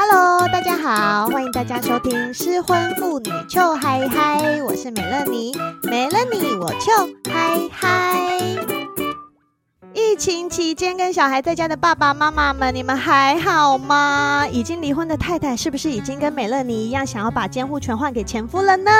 Hello，大家好，欢迎大家收听失婚妇女秋嗨嗨，我是美乐妮，没了你我秋嗨嗨。疫情期间跟小孩在家的爸爸妈妈们，你们还好吗？已经离婚的太太是不是已经跟美乐妮一样，想要把监护权换给前夫了呢？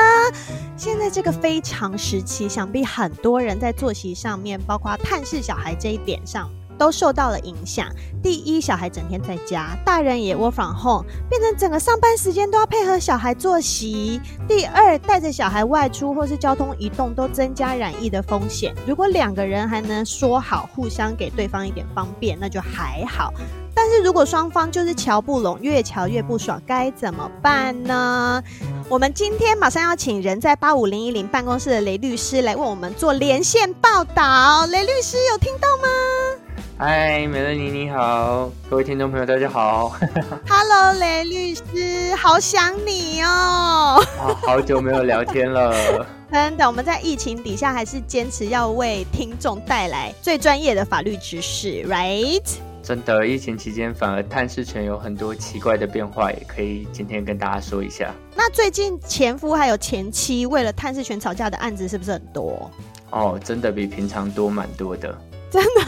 现在这个非常时期，想必很多人在作息上面，包括探视小孩这一点上。都受到了影响。第一，小孩整天在家，大人也窝房后变成整个上班时间都要配合小孩作息。第二，带着小孩外出或是交通移动，都增加染疫的风险。如果两个人还能说好，互相给对方一点方便，那就还好。但是如果双方就是瞧不拢，越瞧越不爽，该怎么办呢？我们今天马上要请人在八五零一零办公室的雷律师来为我们做连线报道。雷律师有听到吗？嗨，美乐妮你好，各位听众朋友大家好。Hello，雷律师，好想你哦。好，好久没有聊天了。真的，我们在疫情底下还是坚持要为听众带来最专业的法律知识，right？真的，疫情期间反而探视权有很多奇怪的变化，也可以今天跟大家说一下。那最近前夫还有前妻为了探视权吵架的案子是不是很多？哦，真的比平常多蛮多的。真的，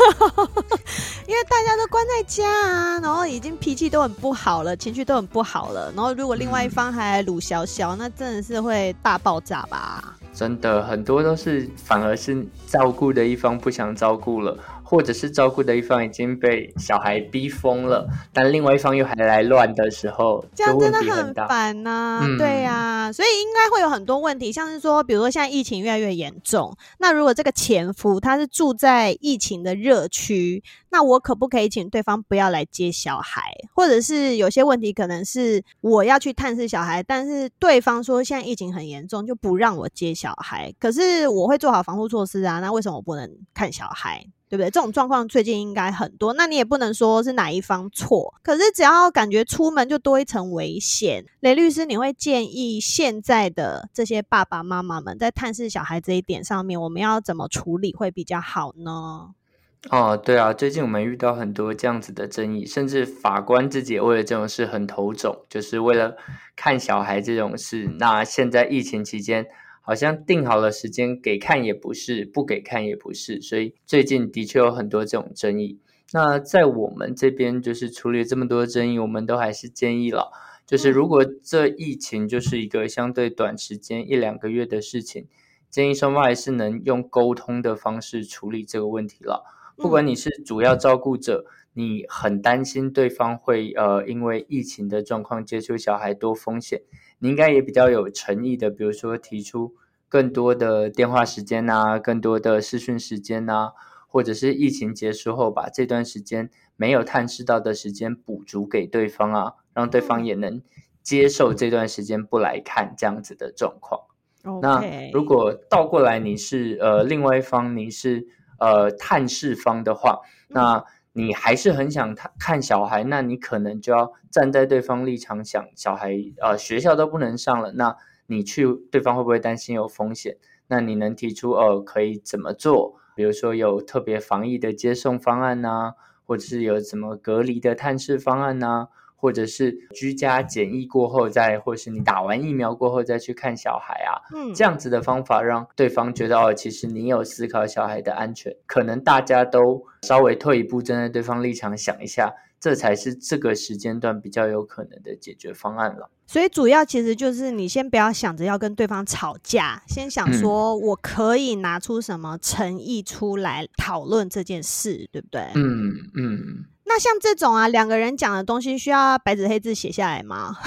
因为大家都关在家啊，然后已经脾气都很不好了，情绪都很不好了，然后如果另外一方还鲁小小，那真的是会大爆炸吧？真的，很多都是反而是照顾的一方不想照顾了。或者是照顾的一方已经被小孩逼疯了，但另外一方又还来乱的时候，这样真的很烦呐、啊。嗯、对呀、啊，所以应该会有很多问题，像是说，比如说现在疫情越来越严重，那如果这个前夫他是住在疫情的热区，那我可不可以请对方不要来接小孩？或者是有些问题可能是我要去探视小孩，但是对方说现在疫情很严重，就不让我接小孩。可是我会做好防护措施啊，那为什么我不能看小孩？对不对？这种状况最近应该很多，那你也不能说是哪一方错。可是只要感觉出门就多一层危险，雷律师，你会建议现在的这些爸爸妈妈们在探视小孩这一点上面，我们要怎么处理会比较好呢？哦，对啊，最近我们遇到很多这样子的争议，甚至法官自己也为了这种事很头肿，就是为了看小孩这种事。那现在疫情期间。好像定好了时间给看也不是，不给看也不是，所以最近的确有很多这种争议。那在我们这边就是处理这么多争议，我们都还是建议了，就是如果这疫情就是一个相对短时间一两个月的事情，建议双方还是能用沟通的方式处理这个问题了。不管你是主要照顾者，你很担心对方会呃因为疫情的状况接触小孩多风险。你应该也比较有诚意的，比如说提出更多的电话时间啊，更多的视讯时间啊，或者是疫情结束后把这段时间没有探视到的时间补足给对方啊，让对方也能接受这段时间不来看这样子的状况。那如果倒过来你是呃另外一方，你是呃探视方的话，那。你还是很想看看小孩，那你可能就要站在对方立场想，小孩呃学校都不能上了，那你去对方会不会担心有风险？那你能提出呃可以怎么做？比如说有特别防疫的接送方案呐，或者是有什么隔离的探视方案呐？或者是居家检疫过后再，或是你打完疫苗过后再去看小孩啊，嗯，这样子的方法让对方觉得哦，其实你有思考小孩的安全，可能大家都稍微退一步，站在对方立场想一下，这才是这个时间段比较有可能的解决方案了。所以主要其实就是你先不要想着要跟对方吵架，先想说我可以拿出什么诚意出来讨论这件事，对不对？嗯嗯。那像这种啊，两个人讲的东西需要白纸黑字写下来吗？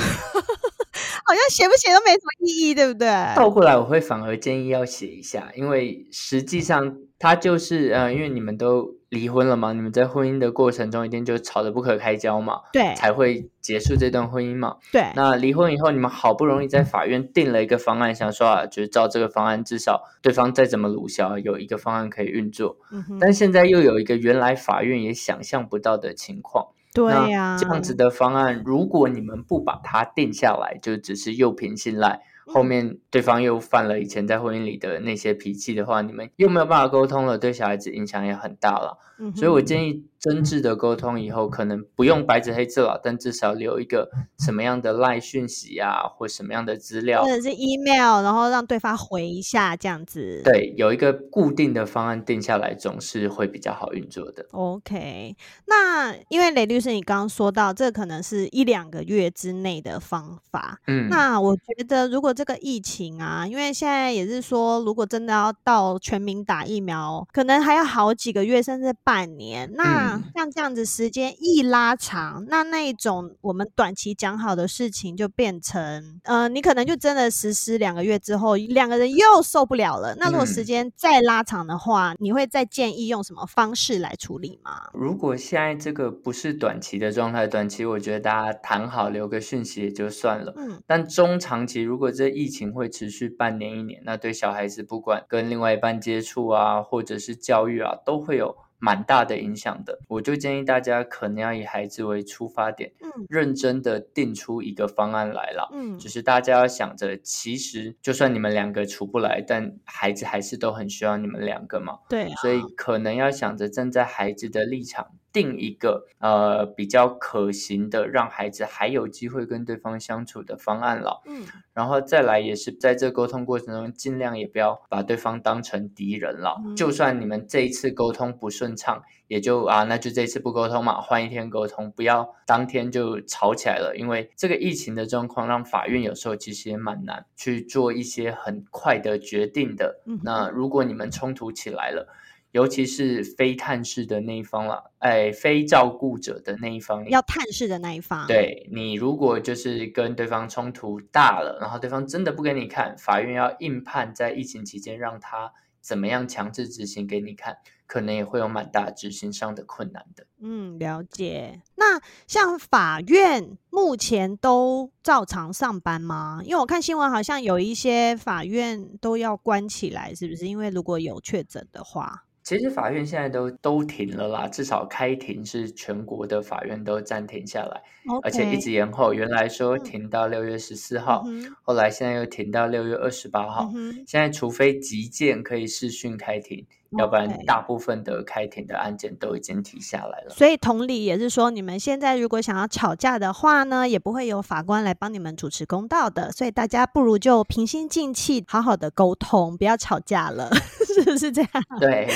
好像写不写都没什么意义，对不对？倒过来，我会反而建议要写一下，因为实际上它就是呃，因为你们都离婚了嘛，你们在婚姻的过程中一定就吵得不可开交嘛，对，才会结束这段婚姻嘛。对，那离婚以后，你们好不容易在法院定了一个方案，想说啊，就是照这个方案，至少对方再怎么鲁小，有一个方案可以运作。嗯哼。但现在又有一个原来法院也想象不到的情况。对呀，这样子的方案，如果你们不把它定下来，就只是又凭信赖。后面对方又犯了以前在婚姻里的那些脾气的话，你们又没有办法沟通了，对小孩子影响也很大了。嗯。所以我建议。真挚的沟通以后，可能不用白纸黑字了，但至少留一个什么样的赖讯息啊，或什么样的资料，或者是 email，然后让对方回一下这样子。对，有一个固定的方案定下来，总是会比较好运作的。OK，那因为雷律师，你刚刚说到这可能是一两个月之内的方法，嗯，那我觉得如果这个疫情啊，因为现在也是说，如果真的要到全民打疫苗，可能还要好几个月，甚至半年，那。嗯像这样子时间一拉长，那那一种我们短期讲好的事情就变成，呃，你可能就真的实施两个月之后，两个人又受不了了。那如果时间再拉长的话，嗯，你会再建议用什么方式来处理吗？如果现在这个不是短期的状态，短期我觉得大家谈好留个讯息也就算了。嗯，但中长期如果这疫情会持续半年一年，那对小孩子不管跟另外一半接触啊，或者是教育啊，都会有。蛮大的影响的，我就建议大家可能要以孩子为出发点，嗯，认真的定出一个方案来了，嗯，就是大家要想着，其实就算你们两个处不来，但孩子还是都很需要你们两个嘛，对啊，所以可能要想着站在孩子的立场。定一个呃比较可行的，让孩子还有机会跟对方相处的方案了。嗯，然后再来也是在这沟通过程中，尽量也不要把对方当成敌人了。嗯，就算你们这一次沟通不顺畅，也就啊，那就这次不沟通嘛，换一天沟通，不要当天就吵起来了。因为这个疫情的状况，让法院有时候其实也蛮难去做一些很快的决定的。嗯，那如果你们冲突起来了。尤其是非探视的那一方了，哎，非照顾者的那一方，要探视的那一方，对，你如果就是跟对方冲突大了，然后对方真的不给你看，法院要硬判在疫情期间让他怎么样强制执行给你看，可能也会有蛮大执行上的困难的。嗯，了解。那像法院目前都照常上班吗？因为我看新闻好像有一些法院都要关起来，是不是？因为如果有确诊的话。其实法院现在都都停了啦，至少开庭是全国的法院都暂停下来.而且一直延后。原来说停到六月十四号，嗯，后来现在又停到六月二十八号，嗯。现在除非急件可以视讯开庭。要不然，大部分的开庭的案件都已经停下来了。所以同理也是说，你们现在如果想要吵架的话呢，也不会有法官来帮你们主持公道的。所以大家不如就平心静气，好好的沟通，不要吵架了，是不是这样？对，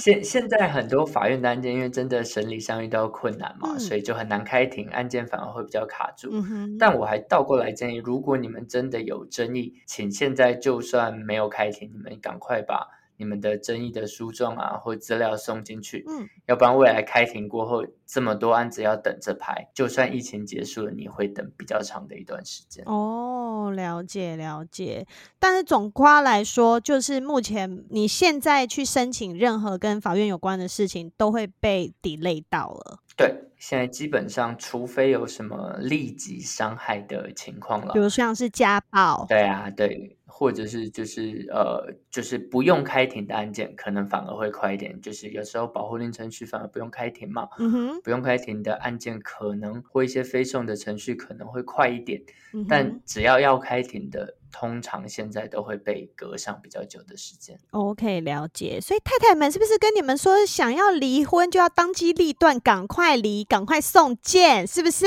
现现在很多法院的案件，因为真的审理上遇到困难嘛，嗯，所以就很难开庭，案件反而会比较卡住。嗯，但我还倒过来建议，如果你们真的有争议，请现在就算没有开庭，你们赶快把。你们的争议的诉状啊，或资料送进去，嗯，要不然未来开庭过后，这么多案子要等着排，就算疫情结束了，你会等比较长的一段时间。哦，了解了解。但是总括来说，就是目前你现在去申请任何跟法院有关的事情，都会被 delay 到了。对，现在基本上，除非有什么立即伤害的情况了，比如像是家暴。对啊，对。或者是就是呃，就是不用开庭的案件，可能反而会快一点。就是有时候保护令程序反而不用开庭嘛，嗯，不用开庭的案件，可能或一些非送的程序可能会快一点。嗯，但只要要开庭的，通常现在都会被隔上比较久的时间。OK，了解。所以太太们是不是跟你们说，想要离婚就要当机立断，赶快离，赶快送件，是不是？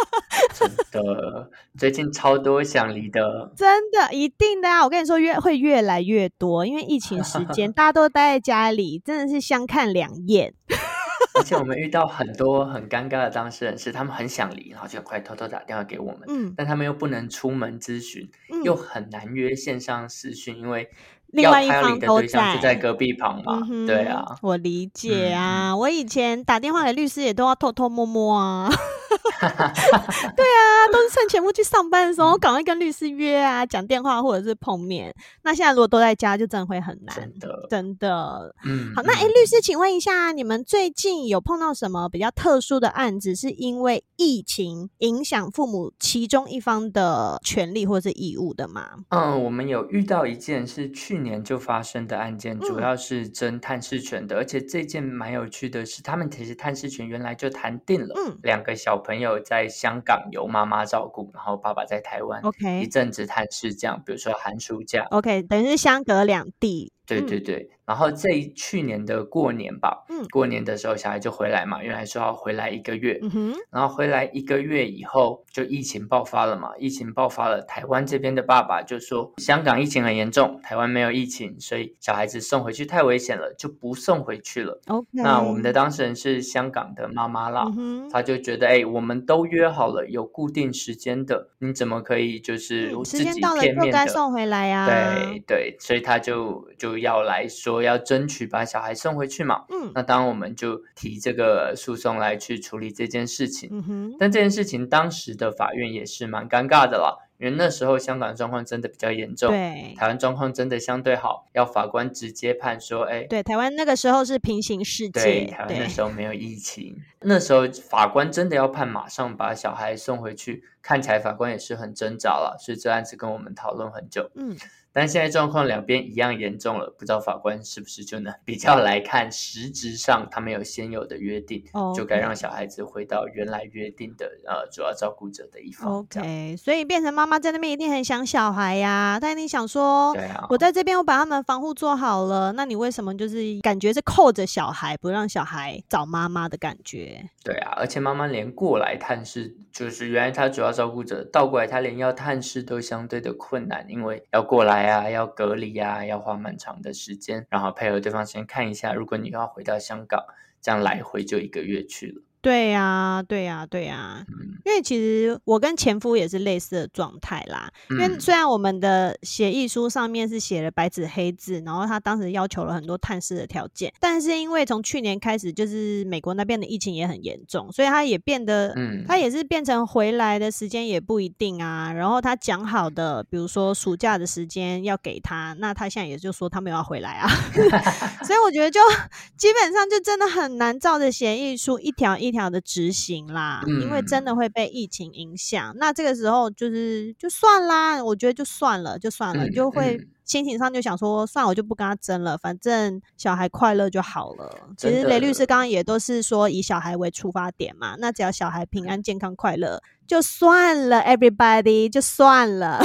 真的，最近超多想离的，真的，一定的啊！我跟你说，越会越来越多，因为疫情时间，大家都待在家里，真的是相看两厌。而且我们遇到很多很尴尬的当事人，是他们很想离，然后就快偷偷打电话给我们，嗯，但他们又不能出门咨询，嗯，又很难约线上视讯，因为另外一方都在，就在隔壁旁嘛。嗯、对啊，我理解啊。嗯、我以前打电话给律师也都要偷偷摸摸啊。对啊，都是趁前夫去上班的时候，赶快跟律师约啊，讲电话或者是碰面。那现在如果都在家，就真的会很难，真的，真的。嗯，好，那哎，律师，请问一下，你们最近有碰到什么比较特殊的案子，是因为疫情影响父母其中一方的权利或者是义务的吗？嗯，我们有遇到一件是去年就发生的案件，主要是争探视权的，嗯、而且这件蛮有趣的是，他们其实探视权原来就谈定了，嗯，两个小朋友在香港由妈妈照顾，然后爸爸在台湾，OK，一阵子探视这样，比如说寒暑假，OK，等于是相隔两地。对对对，嗯、然后在去年的过年吧，嗯，过年的时候小孩就回来嘛，原来说要回来一个月，嗯，然后回来一个月以后就疫情爆发了嘛，疫情爆发了，台湾这边的爸爸就说香港疫情很严重，台湾没有疫情，所以小孩子送回去太危险了，就不送回去了。OK，那我们的当事人是香港的妈妈啦，嗯、他就觉得哎，我们都约好了有固定时间的，你怎么可以就是自己片面的，时间到了就该送回来呀、啊？对对，所以他就就。要来说要争取把小孩送回去嘛，嗯，那当然我们就提这个诉讼来去处理这件事情，嗯哼，但这件事情当时的法院也是蛮尴尬的啦，因为那时候香港状况真的比较严重，对，台湾状况真的相对好，要法官直接判说，哎，对，台湾那个时候是平行世界，对，台湾那时候没有疫情，那时候法官真的要判马上把小孩送回去，看起来法官也是很挣扎了，所以这案子跟我们讨论很久，嗯。但现在状况两边一样严重了，不知道法官是不是就能比较来看，实质上他们有先有的约定.就该让小孩子回到原来约定的呃主要照顾者的一方。OK，所以变成妈妈在那边一定很想小孩呀，但你想说，对啊，我在这边我把他们防护做好了，那你为什么就是感觉是扣着小孩不让小孩找妈妈的感觉？对啊，而且妈妈连过来探视，就是原来她主要照顾者倒过来，她连要探视都相对的困难，因为要过来。呀，要隔离呀，要花蛮长的时间，然后配合对方先看一下。如果你要回到香港，这样来回就一个月去了。对呀，对呀，对呀，因为其实我跟前夫也是类似的状态啦。因为虽然我们的协议书上面是写了白纸黑字，然后他当时要求了很多探视的条件，但是因为从去年开始，就是美国那边的疫情也很严重，所以他也变得，嗯，他也是变成回来的时间也不一定啊。然后他讲好的，比如说暑假的时间要给他，那他现在也就说他没有要回来啊。所以我觉得就 基本上就真的很难照着协议书一条一。一条的执行啦，因为真的会被疫情影响。嗯、那这个时候就是就算啦，我觉得就算了，就算了，嗯、就会心情上就想说，算了，我就不跟他争了，反正小孩快乐就好了。其实雷律师刚刚也都是说以小孩为出发点嘛，那只要小孩平安健康快乐就算了，everybody 就算了。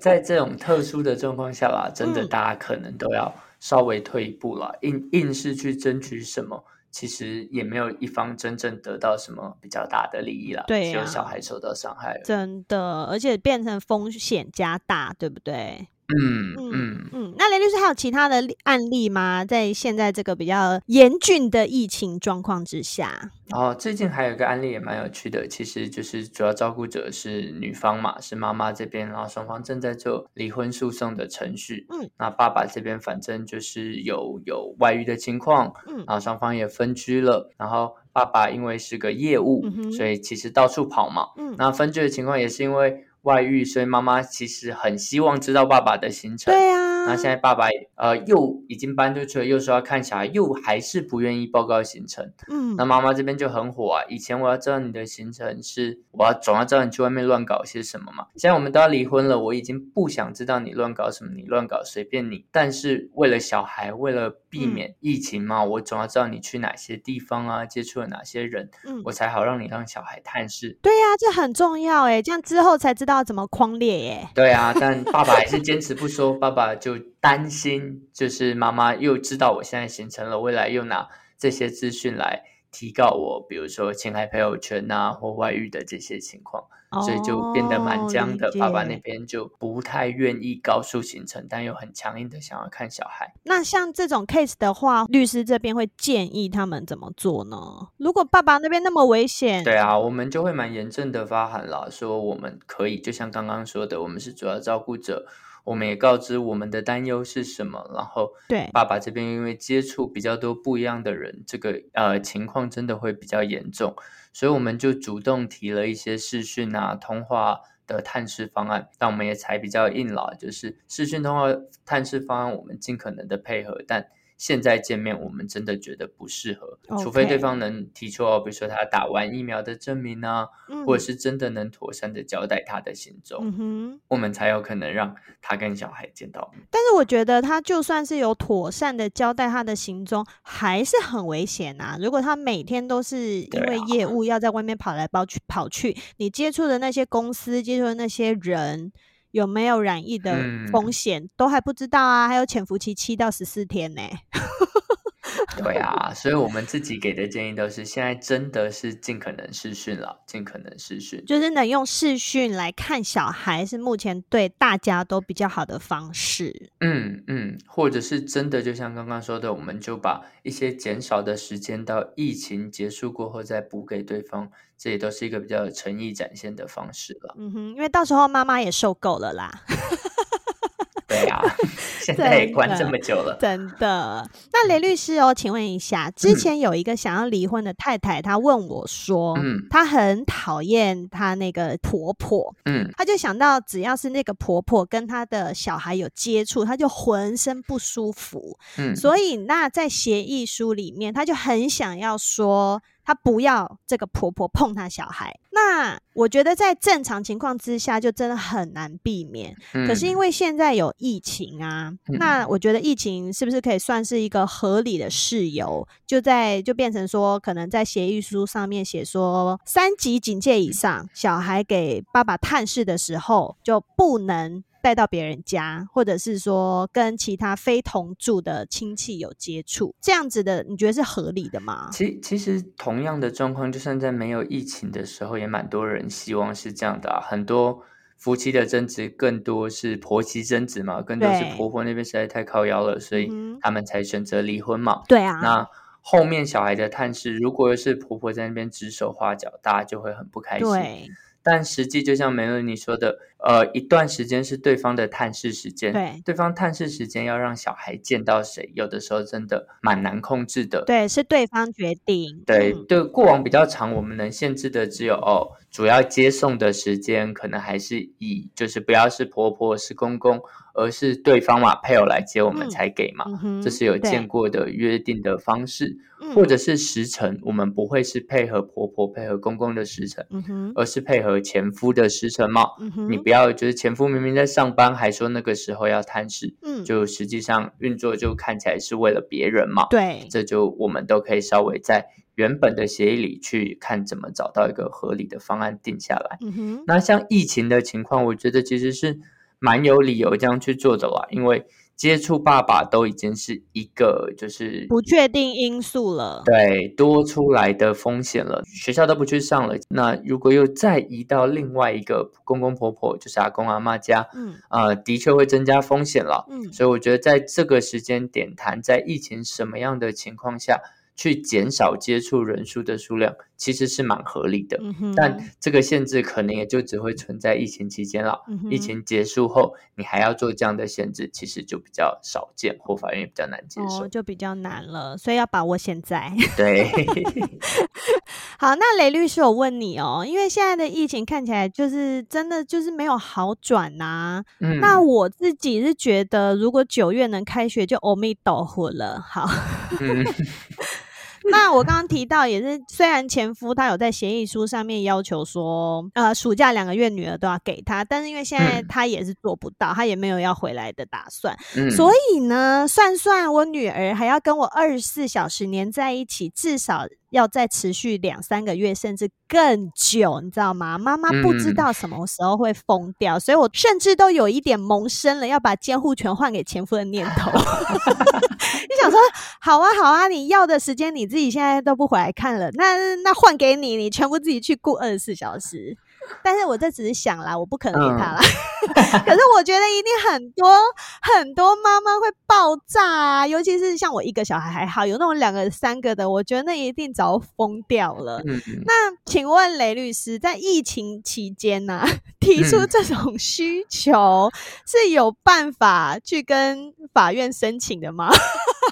在这种特殊的状况下啦，真的大家可能都要稍微退一步了，嗯、硬硬是去争取什么。其实也没有一方真正得到什么比较大的利益了，对啊，只有小孩受到伤害，真的，而且变成风险加大，对不对？嗯嗯嗯，那雷律师还有其他的案例吗？在现在这个比较严峻的疫情状况之下，哦，最近还有一个案例也蛮有趣的，其实就是主要照顾者是女方嘛，是妈妈这边，然后双方正在做离婚诉讼的程序。嗯，那爸爸这边反正就是有有外遇的情况，嗯，然后双方也分居了，然后爸爸因为是个业务，嗯，所以其实到处跑嘛，嗯，那分居的情况也是因为。外遇，所以妈妈其实很希望知道爸爸的行程。对啊。那现在爸爸呃又已经搬出去了，又说要看小孩，又还是不愿意报告行程。嗯，那妈妈这边就很火啊！以前我要知道你的行程是，我要总要知道你去外面乱搞些什么嘛。现在我们都要离婚了，我已经不想知道你乱搞什么，你乱搞随便你。但是为了小孩，为了避免疫情嘛，嗯、我总要知道你去哪些地方啊，接触了哪些人，嗯，我才好让你让小孩探视。对呀、啊，这很重要诶，这样之后才知道怎么框列耶。对啊，但爸爸还是坚持不说，爸爸就。担心就是妈妈又知道我现在形成了，未来又拿这些资讯来提告我，比如说侵害朋友圈啊或外遇的这些情况，哦、所以就变得蛮僵的。爸爸那边就不太愿意告诉行程，但又很强硬的想要看小孩。那像这种 case 的话，律师这边会建议他们怎么做呢？如果爸爸那边那么危险，对啊，我们就会蛮严正的发函了，说我们可以，就像刚刚说的，我们是主要照顾者。我们也告知我们的担忧是什么，然后对爸爸这边因为接触比较多不一样的人，这个呃情况真的会比较严重，所以我们就主动提了一些视讯啊通话的探视方案，但我们也才比较硬了，就是视讯通话探视方案，我们尽可能的配合，但。现在见面，我们真的觉得不适合.除非对方能提出哦，比如说他打完疫苗的证明啊，嗯、或者是真的能妥善的交代他的行踪，嗯、我们才有可能让他跟小孩见到面。但是我觉得他就算是有妥善的交代他的行踪，还是很危险啊！如果他每天都是因为业务要在外面跑来跑去跑去，啊、你接触的那些公司，接触的那些人。有没有染疫的风险、嗯、都还不知道啊？还有潜伏期七到十四天呢。对啊，所以我们自己给的建议都是，现在真的是尽可能视讯了，尽可能视讯，就是能用视讯来看小孩，是目前对大家都比较好的方式。嗯嗯，或者是真的，就像刚刚说的，我们就把一些减少的时间到疫情结束过后再补给对方，这也都是一个比较诚意展现的方式了。嗯哼，因为到时候妈妈也受够了啦。现在也关这么久了，真的。真的。那雷律师哦，请问一下，之前有一个想要离婚的太太，她问我说，嗯，她很讨厌她那个婆婆，嗯，她就想到只要是那个婆婆跟她的小孩有接触，她就浑身不舒服，嗯，所以那在协议书里面，她就很想要说。她不要这个婆婆碰她小孩，那我觉得在正常情况之下就真的很难避免。嗯、可是因为现在有疫情啊，嗯、那我觉得疫情是不是可以算是一个合理的事由？就在就变成说，可能在协议书上面写说，三级警戒以上，小孩给爸爸探视的时候就不能。带到别人家，或者是说跟其他非同住的亲戚有接触，这样子的，你觉得是合理的吗？其其实同样的状况，就算在没有疫情的时候，也蛮多人希望是这样的啊。很多夫妻的争执，更多是婆媳争执嘛，更多是婆婆那边实在太靠腰了，所以他们才选择离婚嘛。对啊。那后面小孩的探视，如果是婆婆在那边指手画脚，大家就会很不开心。对。但实际就像梅伦你说的，呃，一段时间是对方的探视时间，对，对方探视时间要让小孩见到谁，有的时候真的蛮难控制的。对，是对方决定。对，嗯、对，过往比较长，我们能限制的只有哦，主要接送的时间可能还是以就是不要是婆婆是公公，而是对方嘛配偶来接我们才给嘛，嗯、这是有见过的约定的方式。或者是时辰，我们不会是配合婆婆、配合公公的时辰，嗯、而是配合前夫的时辰嘛。嗯、你不要就是前夫明明在上班，还说那个时候要探视，嗯、就实际上运作就看起来是为了别人嘛。对，这就我们都可以稍微在原本的协议里去看怎么找到一个合理的方案定下来。嗯、那像疫情的情况，我觉得其实是蛮有理由这样去做的啦，因为。接触爸爸都已经是一个就是不确定因素了，对，多出来的风险了。学校都不去上了，那如果又再移到另外一个公公婆婆，就是阿公阿妈家，嗯，呃，的确会增加风险了。嗯，所以我觉得在这个时间点谈，在疫情什么样的情况下，去减少接触人数的数量，其实是蛮合理的。嗯、但这个限制可能也就只会存在疫情期间了。嗯、疫情结束后，你还要做这样的限制，其实就比较少见，或法院也比较难接受。哦，就比较难了，所以要把握现在。对。好，那雷律师，我问你哦，因为现在的疫情看起来就是真的就是没有好转呐、啊。嗯。那我自己是觉得，如果九月能开学，就欧米斗火了。好。嗯。那我刚刚提到也是，虽然前夫他有在协议书上面要求说，呃，暑假两个月女儿都要给他，但是因为现在他也是做不到，他也没有要回来的打算，嗯，所以呢，算算我女儿还要跟我二十四小时黏在一起，至少。要再持续两三个月，甚至更久，你知道吗？妈妈不知道什么时候会疯掉，嗯、所以我甚至都有一点萌生了要把监护权换给前夫的念头。你想说，好啊，好啊，你要的时间你自己现在都不回来看了，那那换给你，你全部自己去顾二十四小时。但是我这只是想啦，我不可能给他啦。嗯、可是我觉得一定很多很多妈妈会爆炸啊，尤其是像我一个小孩还好，有那种两个三个的，我觉得那一定早疯掉了。嗯、那请问雷律师，在疫情期间呢、啊，提出这种需求是有办法去跟法院申请的吗？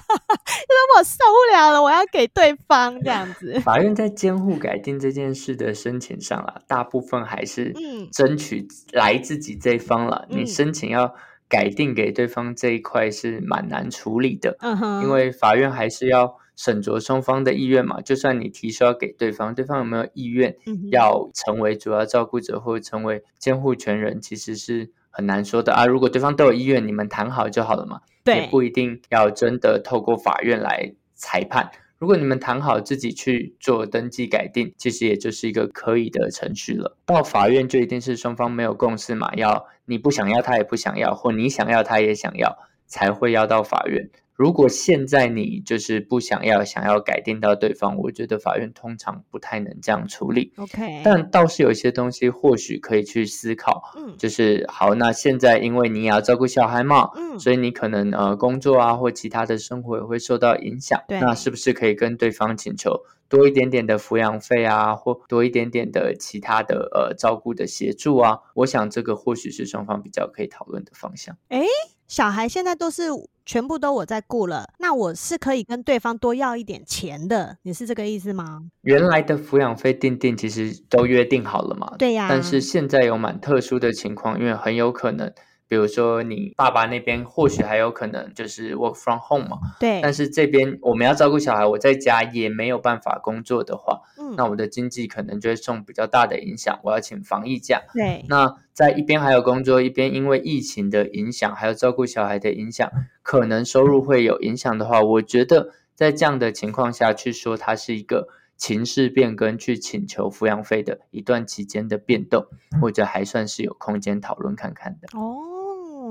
就是我受不了了，我要给对方这样子。法院在监护改定这件事的申请上啊，大部分还是争取来自己这一方了。嗯、你申请要改定给对方这一块是蛮难处理的，嗯，因为法院还是要审酌双方的意愿嘛。就算你提出要给对方，对方有没有意愿要成为主要照顾者或者成为监护权人，其实是很难说的啊。如果对方都有意愿，你们谈好就好了嘛。对，也不一定要真的透过法院来裁判。如果你们谈好自己去做登记改定，其实也就是一个可以的程序了。到法院就一定是双方没有共识嘛，要你不想要，他也不想要，或你想要，他也想要，才会要到法院。如果现在你就是不想要，想要改定到对方，我觉得法院通常不太能这样处理。OK，但倒是有一些东西或许可以去思考。嗯，就是好，那现在因为你也要照顾小孩嘛，嗯，所以你可能呃工作啊或其他的生活也会受到影响。对，那是不是可以跟对方请求多一点点的抚养费啊，或多一点点的其他的呃照顾的协助啊？我想这个或许是双方比较可以讨论的方向。诶小孩现在都是全部都我在顾了，那我是可以跟对方多要一点钱的，你是这个意思吗？原来的抚养费定定其实都约定好了嘛？对呀。但是现在有蛮特殊的情况，因为很有可能。比如说，你爸爸那边或许还有可能就是 work from home 嘛，对。但是这边我们要照顾小孩，我在家也没有办法工作的话，嗯，那我的经济可能就会受比较大的影响。我要请防疫假，对。那在一边还有工作，一边因为疫情的影响，还有照顾小孩的影响，可能收入会有影响的话，我觉得在这样的情况下去说，它是一个情势变更，去请求抚养费的一段期间的变动，我觉得还算是有空间讨论看看的。哦。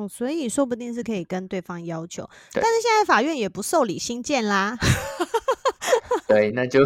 所以说不定是可以跟对方要求，但是现在法院也不受理新建啦。对，那就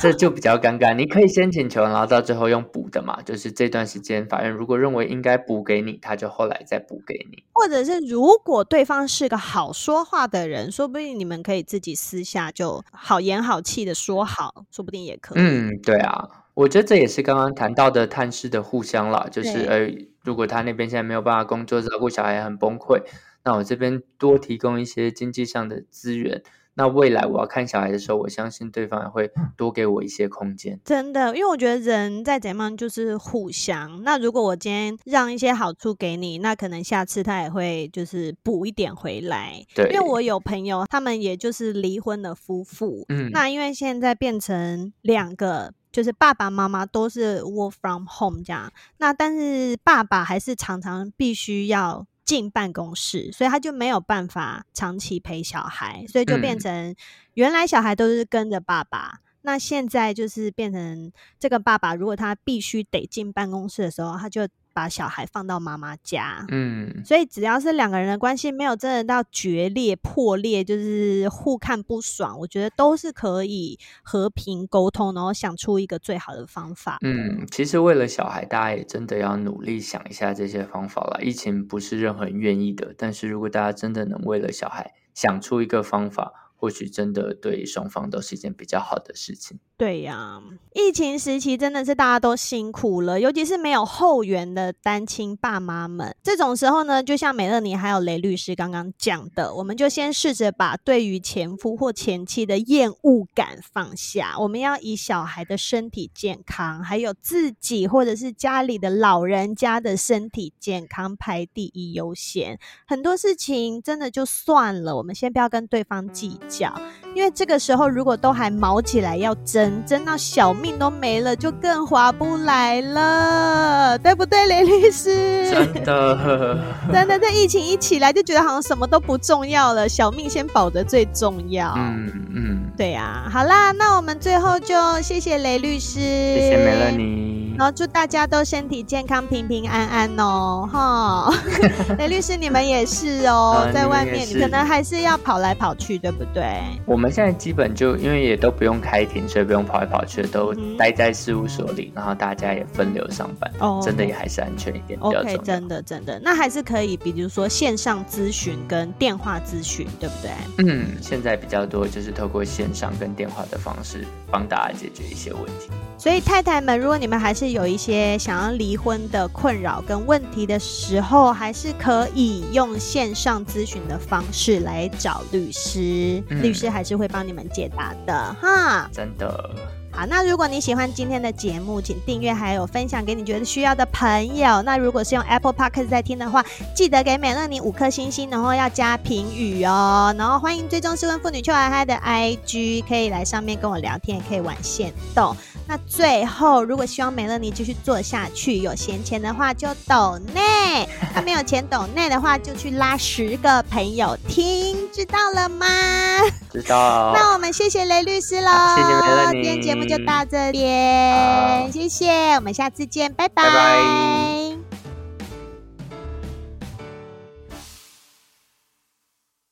这就比较尴尬。你可以先请求，然后到最后用补的嘛，就是这段时间法院如果认为应该补给你，他就后来再补给你。或者是如果对方是个好说话的人，说不定你们可以自己私下就好言好气的说好，说不定也可以。嗯，对啊，我觉得这也是刚刚谈到的探视的互相啦，就是呃。如果他那边现在没有办法工作，照顾小孩很崩溃，那我这边多提供一些经济上的资源，那未来我要看小孩的时候，我相信对方也会多给我一些空间。真的，因为我觉得人再怎样就是互相。那如果我今天让一些好处给你，那可能下次他也会就是补一点回来。对，因为我有朋友，他们也就是离婚的夫妇，嗯，那因为现在变成两个。就是爸爸妈妈都是 work from home 这样，那但是爸爸还是常常必须要进办公室，所以他就没有办法长期陪小孩，所以就变成原来小孩都是跟着爸爸，那现在就是变成这个爸爸如果他必须得进办公室的时候，他就。把小孩放到妈妈家，嗯，所以只要是两个人的关系没有真的到决裂、破裂，就是互看不爽，我觉得都是可以和平沟通，然后想出一个最好的方法。嗯，其实为了小孩，大家也真的要努力想一下这些方法了。疫情不是任何人愿意的，但是如果大家真的能为了小孩想出一个方法。或许真的对双方都是一件比较好的事情。对呀、疫情时期真的是大家都辛苦了，尤其是没有后援的单亲爸妈们。这种时候呢，就像美乐妮还有雷律师刚刚讲的，我们就先试着把对于前夫或前妻的厌恶感放下。我们要以小孩的身体健康，还有自己或者是家里的老人家的身体健康排第一优先。很多事情真的就算了，我们先不要跟对方计较。因为这个时候如果都还毛起来要争，争到小命都没了，就更划不来了，对不对，雷律师？真的，真的，这疫情一起来就觉得好像什么都不重要了，小命先保的最重要。嗯嗯，对呀、啊。好啦，那我们最后就谢谢雷律师，谢谢梅乐妮，然后祝大家都身体健康、平平安安哦，哈。雷 律师，你们也是哦，在外面你可能还是要跑来跑去，对不对？对？我们现在基本就因为也都不用开庭，所以不用跑来跑去，都待在事务所里，然后大家也分流上班，哦，真的也还是安全一点。OK，真的真的，那还是可以，比如说线上咨询跟电话咨询，对不对？嗯，现在比较多就是透过线上跟电话的方式帮大家解决一些问题。所以太太们，如果你们还是有一些想要离婚的困扰跟问题的时候，还是可以用线上咨询的方式来找律师，嗯、律师还是会帮你们解答的哈。真的。好，那如果你喜欢今天的节目，请订阅还有分享给你觉得需要的朋友。那如果是用 Apple Podcast 在听的话，记得给美乐妮五颗星星，然后要加评语哦。然后欢迎追踪失婚妇女 Chill High High 的 IG，可以来上面跟我聊天，也可以玩线动。那最后，如果希望美乐妮继续做下去，有闲钱的话就抖内；那没有钱抖内的话，就去拉十个朋友听，知道了吗？知道。那我们谢谢雷律师喽，谢谢美乐妮。今天节目就到这边，谢谢，我们下次见，拜拜。拜拜。